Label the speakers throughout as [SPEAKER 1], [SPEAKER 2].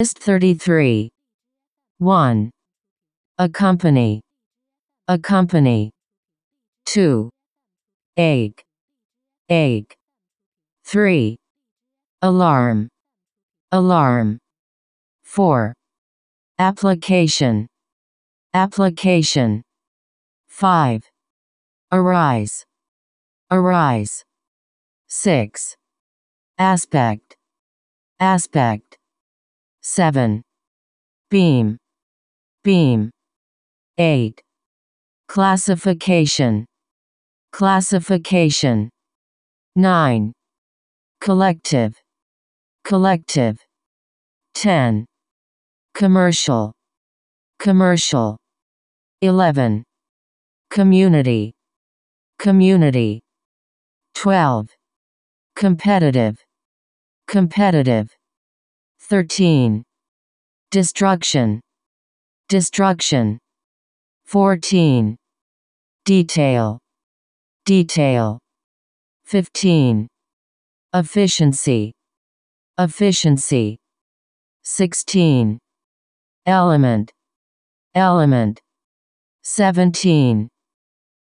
[SPEAKER 1] List 33. 1. A company. A company. 2. Egg. Egg. 3. Alarm. Alarm. 4. Application. Application. 5. Arise. Arise. 6. Aspect. Aspect. 7. Beam. Beam. 8. Classification. Classification. 9. Collective. Collective. 10. Commercial. Commercial. 11. Community. Community. 12. Competitive. Competitive. 13. Destruction. Destruction. 14. Detail. Detail. 15. Efficiency. Efficiency. 16. Element. Element. 17.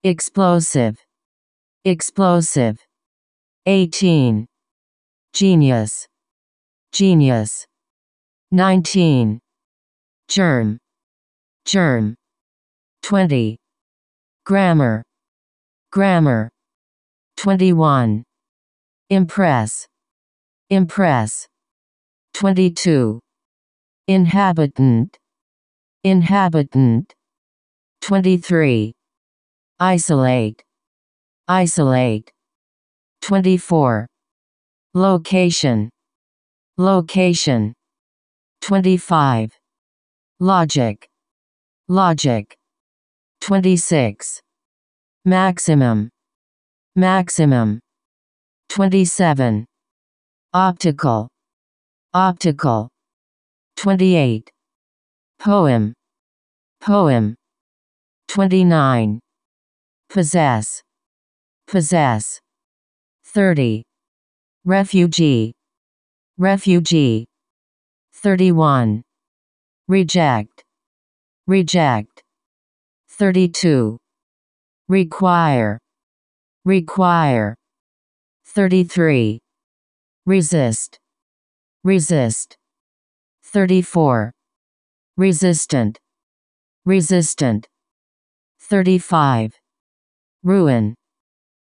[SPEAKER 1] Explosive. Explosive. 18. Genius. Genius. 19. Germ. Germ. 20. Grammar. Grammar. 21. Impress. Impress. 22. Inhabitant. Inhabitant. 23. Isolate. Isolate. 24. Location. Location. 25. Logic. Logic. 26. Maximum. Maximum. 27. Optical. Optical. 28. Poem. Poem. 29. Possess. Possess. 30. Refugee. Refugee. 31. Reject. Reject. 32. Require. Require. 33. Resist. Resist. 34. Resistant. Resistant. 35. Ruin.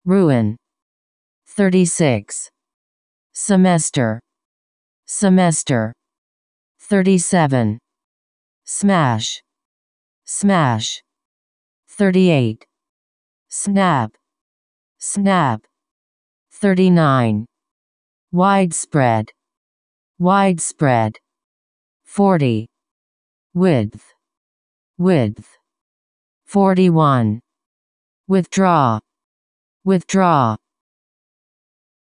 [SPEAKER 1] Ruin. 36. Semester. Semester. 37. Smash. Smash. 38. Snap. Snap. 39. Widespread. Widespread. 40. Width. Width. 41. Withdraw. Withdraw.